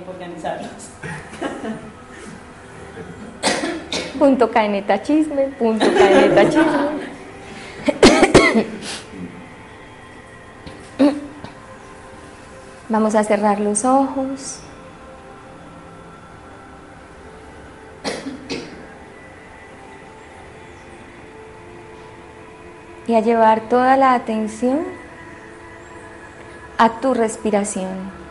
por organizarlos. Punto caneta chisme, punto caneta chisme. Vamos a cerrar los ojos. Y a llevar toda la atención a tu respiración.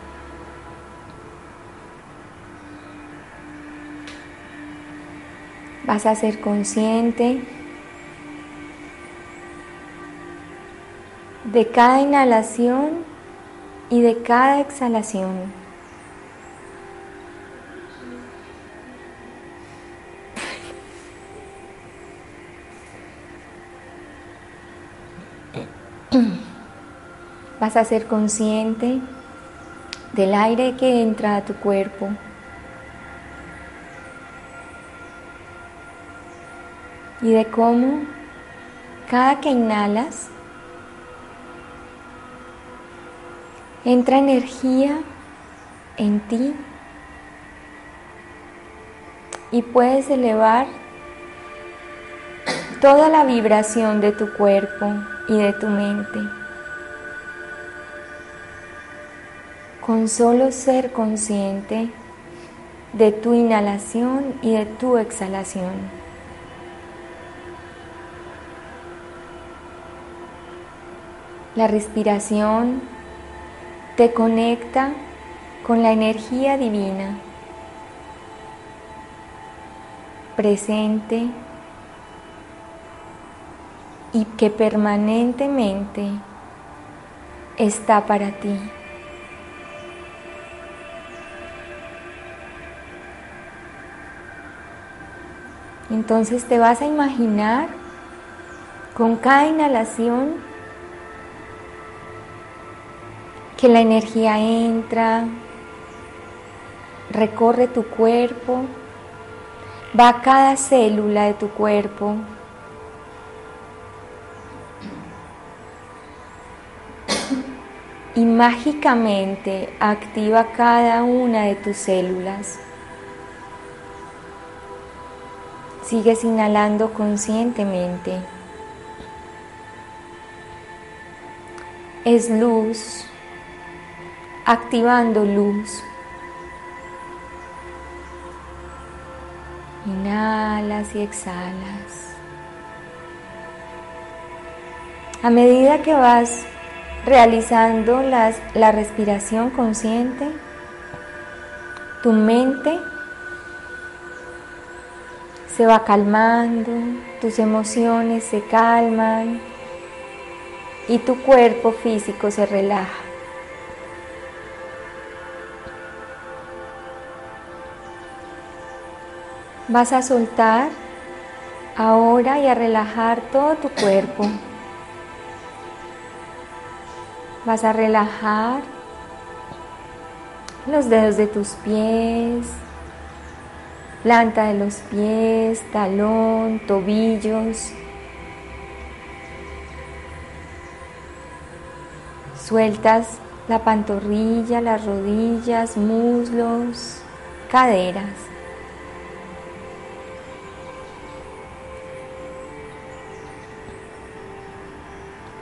Vas a ser consciente de cada inhalación y de cada exhalación. Vas a ser consciente del aire que entra a tu cuerpo. Y de cómo cada que inhalas entra energía en ti y puedes elevar toda la vibración de tu cuerpo y de tu mente. Con solo ser consciente de tu inhalación y de tu exhalación. La respiración te conecta con la energía divina presente y que permanentemente está para ti. Entonces te vas a imaginar con cada inhalación que la energía entra, recorre tu cuerpo, va a cada célula de tu cuerpo. Y mágicamente activa cada una de tus células. Sigues inhalando conscientemente. Es luz, activando luz. Inhalas y exhalas. A medida que vas realizando las, la respiración consciente, tu mente se va calmando, tus emociones se calman y tu cuerpo físico se relaja. Vas a soltar ahora y a relajar todo tu cuerpo. Vas a relajar los dedos de tus pies, planta de los pies, talón, tobillos. Sueltas la pantorrilla, las rodillas, muslos, caderas.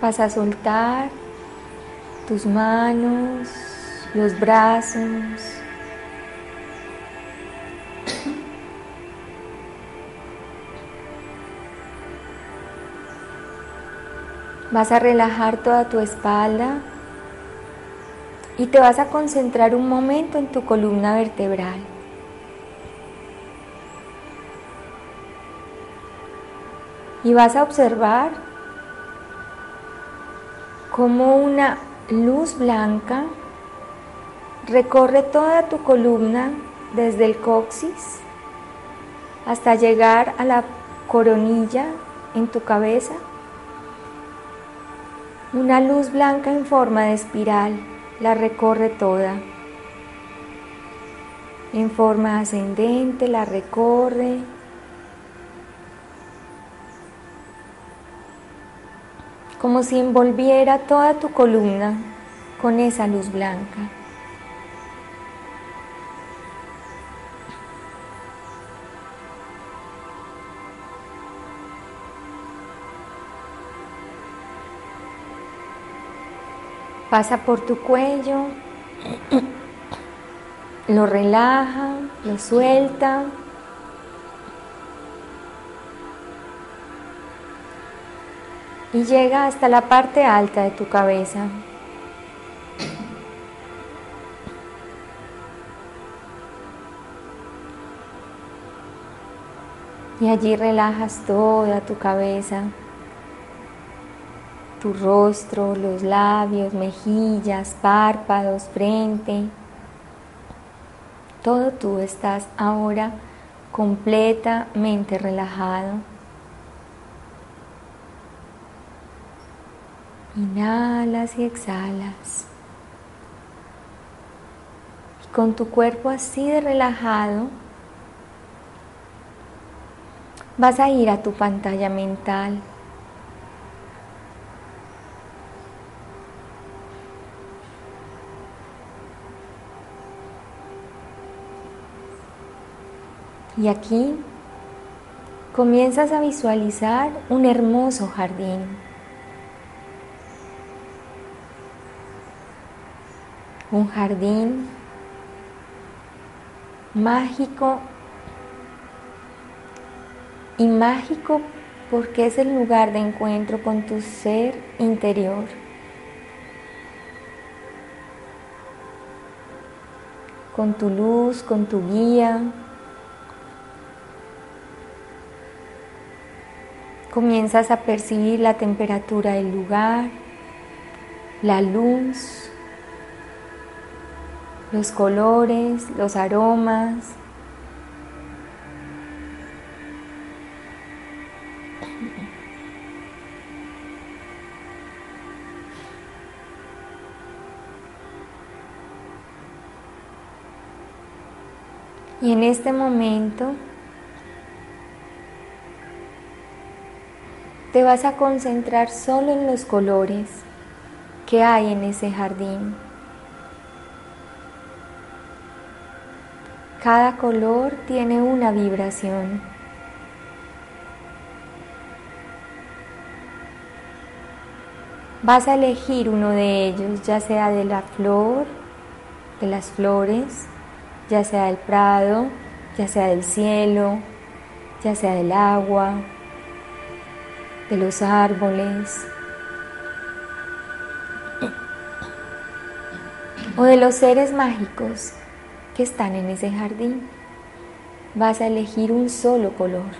Vas a soltar tus manos, los brazos. Vas a relajar toda tu espalda y te vas a concentrar un momento en tu columna vertebral. Y vas a observar cómo una luz blanca recorre toda tu columna desde el coxis hasta llegar a la coronilla en tu cabeza. Una luz blanca en forma de espiral la recorre toda. En forma ascendente la recorre. Como si envolviera toda tu columna con esa luz blanca. Pasa por tu cuello, lo relaja, lo suelta. Y llega hasta la parte alta de tu cabeza. Y allí relajas toda tu cabeza tu rostro, los labios, mejillas, párpados, frente. Todo tú estás ahora completamente relajado. Inhalas y exhalas. Y con tu cuerpo así de relajado, vas a ir a tu pantalla mental Y aquí comienzas a visualizar un hermoso jardín. Un jardín mágico y mágico porque es el lugar de encuentro con tu ser interior. Con tu luz, con tu guía, Comienzas a percibir la temperatura del lugar, la luz, los colores, los aromas. Y en este momento te vas a concentrar solo en los colores que hay en ese jardín. Cada color tiene una vibración. Vas a elegir uno de ellos, ya sea de la flor, de las flores, ya sea del prado, ya sea del cielo, ya sea del agua, de los árboles o de los seres mágicos que están en ese jardín. Vas a elegir un solo color.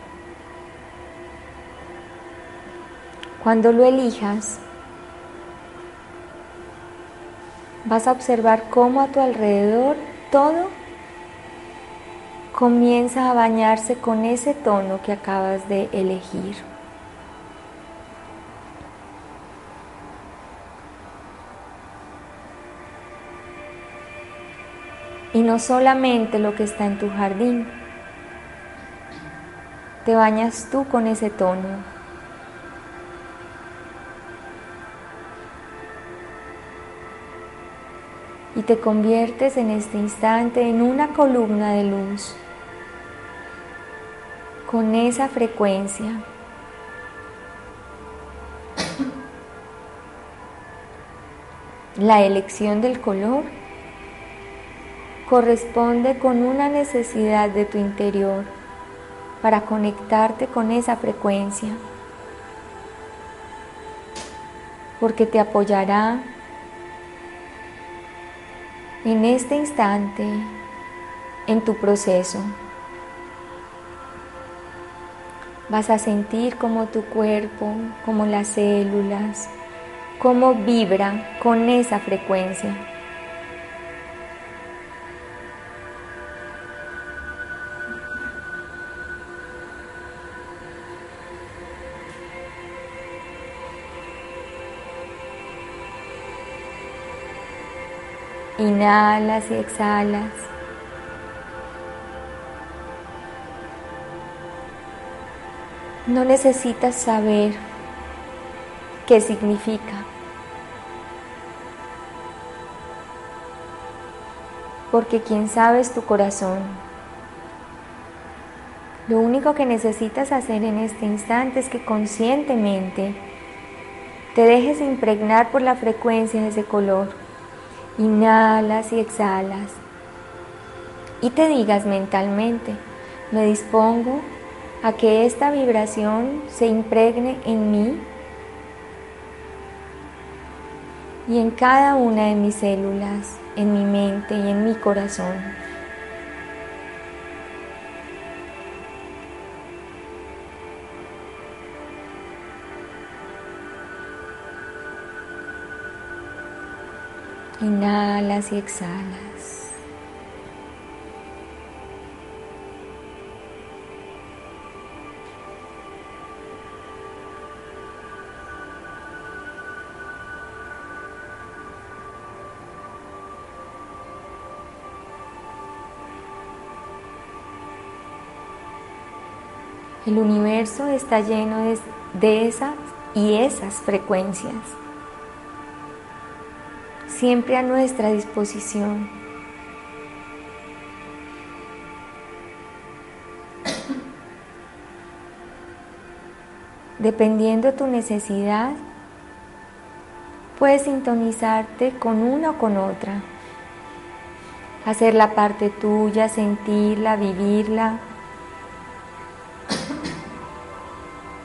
Cuando lo elijas, vas a observar cómo a tu alrededor todo comienza a bañarse con ese tono que acabas de elegir. Y no solamente lo que está en tu jardín. Te bañas tú con ese tono. Y te conviertes en este instante en una columna de luz con esa frecuencia. La elección del color corresponde con una necesidad de tu interior para conectarte con esa frecuencia, porque te apoyará en este instante en tu proceso. Vas a sentir como tu cuerpo, como las células, cómo vibran con esa frecuencia. Inhalas y exhalas. No necesitas saber qué significa. Porque quien sabe es tu corazón. Lo único que necesitas hacer en este instante es que conscientemente te dejes impregnar por la frecuencia de ese color Inhalas y exhalas. Y te digas mentalmente, me dispongo a que esta vibración se impregne en mí y en cada una de mis células, en mi mente y en mi corazón. Inhalas y exhalas. El universo está lleno de, de esas y esas frecuencias siempre a nuestra disposición. Dependiendo tu necesidad, puedes sintonizarte con una o con otra, hacer la parte tuya, sentirla, vivirla,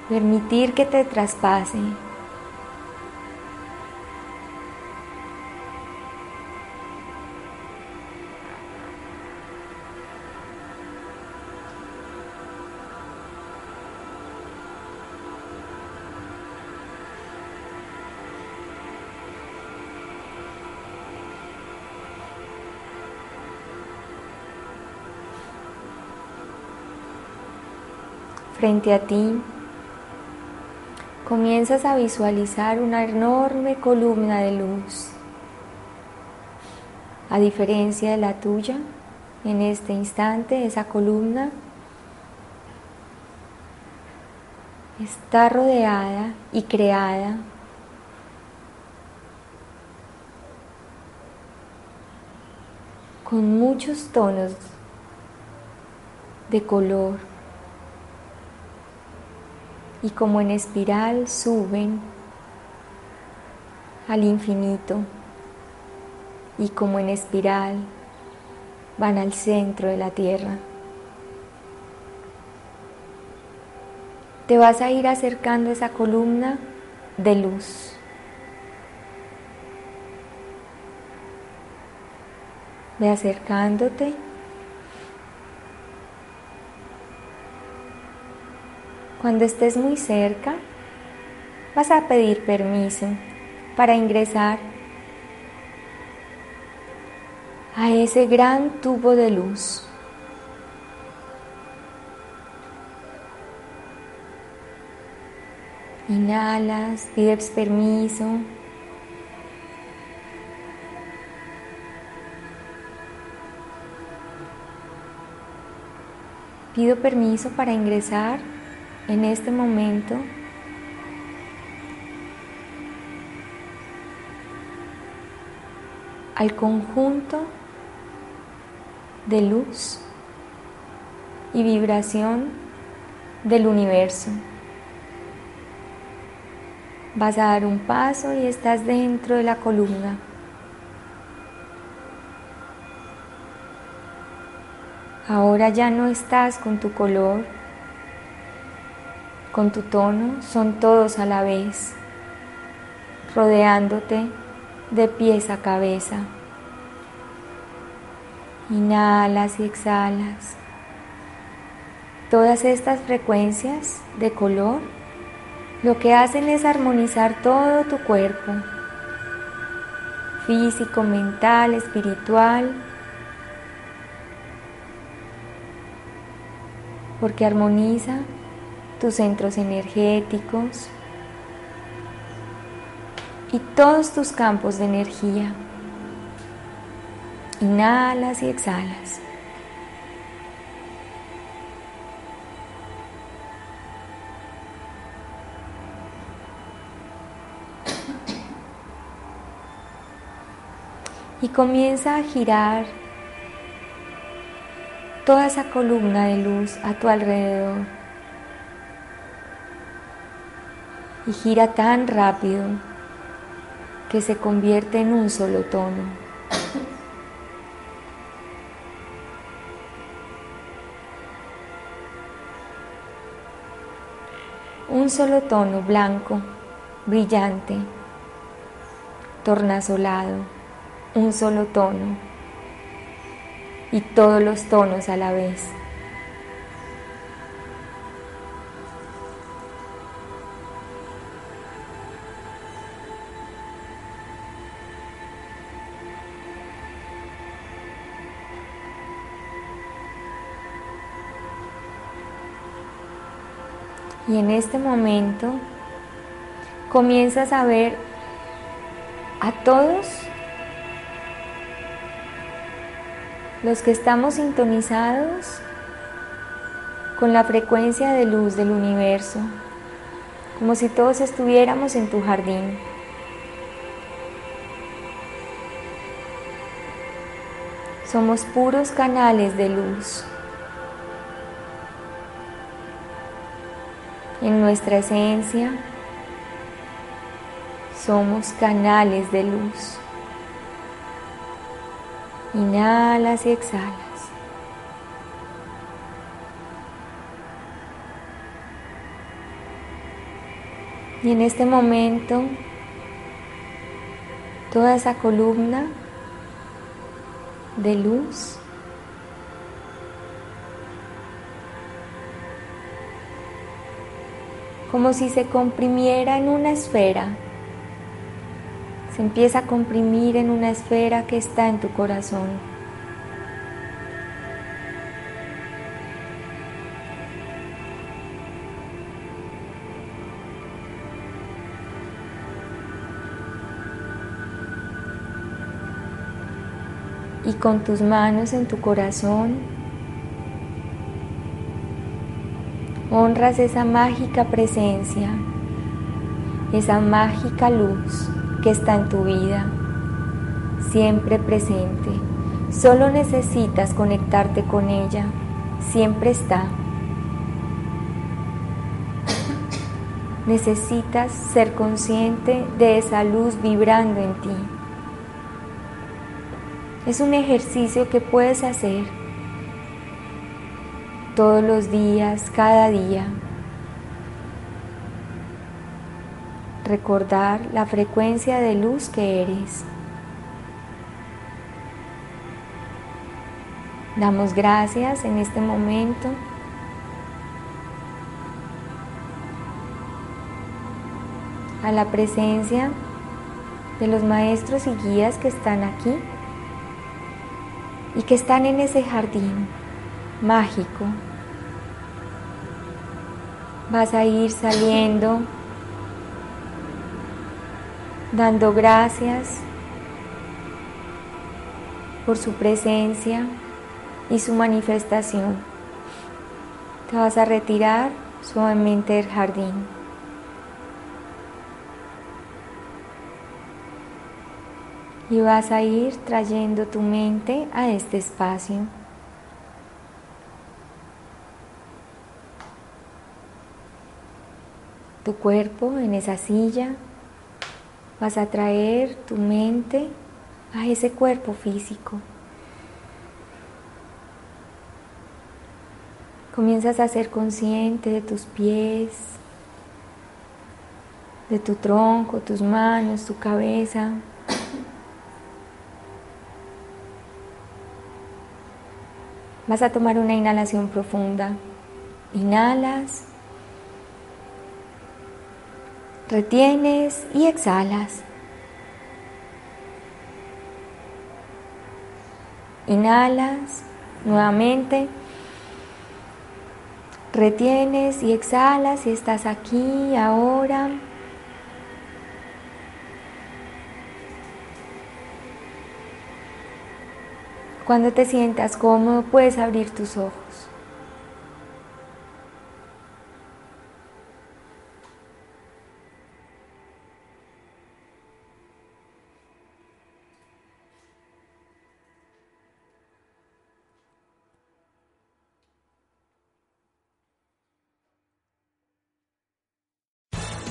permitir que te traspase. Frente a ti, comienzas a visualizar una enorme columna de luz. A diferencia de la tuya, en este instante esa columna está rodeada y creada con muchos tonos de color y como en espiral suben al infinito y como en espiral van al centro de la tierra. Te vas a ir acercando a esa columna de luz. Ve acercándote Cuando estés muy cerca, vas a pedir permiso para ingresar a ese gran tubo de luz. Inhalas, pides permiso. Pido permiso para ingresar en este momento al conjunto de luz y vibración del universo. Vas a dar un paso y estás dentro de la columna. Ahora ya no estás con tu color, con tu tono son todos a la vez, rodeándote de pies a cabeza. Inhalas y exhalas. Todas estas frecuencias de color lo que hacen es armonizar todo tu cuerpo, físico, mental, espiritual, porque armoniza tus centros energéticos y todos tus campos de energía. Inhalas y exhalas. Y comienza a girar toda esa columna de luz a tu alrededor. Y gira tan rápido que se convierte en un solo tono. Un solo tono blanco, brillante, tornasolado, un solo tono y todos los tonos a la vez. Y en este momento comienzas a ver a todos los que estamos sintonizados con la frecuencia de luz del universo, como si todos estuviéramos en tu jardín. Somos puros canales de luz. En nuestra esencia somos canales de luz. Inhalas y exhalas. Y en este momento, toda esa columna de luz como si se comprimiera en una esfera se empieza a comprimir en una esfera que está en tu corazón. Y con tus manos en tu corazón, honras esa mágica presencia, esa mágica luz que está en tu vida, siempre presente. Solo necesitas conectarte con ella, siempre está. Necesitas ser consciente de esa luz vibrando en ti. Es un ejercicio que puedes hacer todos los días, cada día. recordar la frecuencia de luz que eres. Damos gracias en este momento. a la presencia de los maestros y guías que están aquí y que están en ese jardín mágico. Vas a ir saliendo dando gracias por su presencia y su manifestación. Te vas a retirar suavemente del jardín. Y vas a ir trayendo tu mente a este espacio. Tu cuerpo en esa silla Vas a traer tu mente a ese cuerpo físico. Comienzas a ser consciente de tus pies, de tu tronco, tus manos, tu cabeza. Vas a tomar una inhalación profunda Inhalas. Retienes y exhalas. Inhalas nuevamente. Retienes y exhalas y estás aquí, ahora. Cuando te sientas cómodo puedes abrir tus ojos.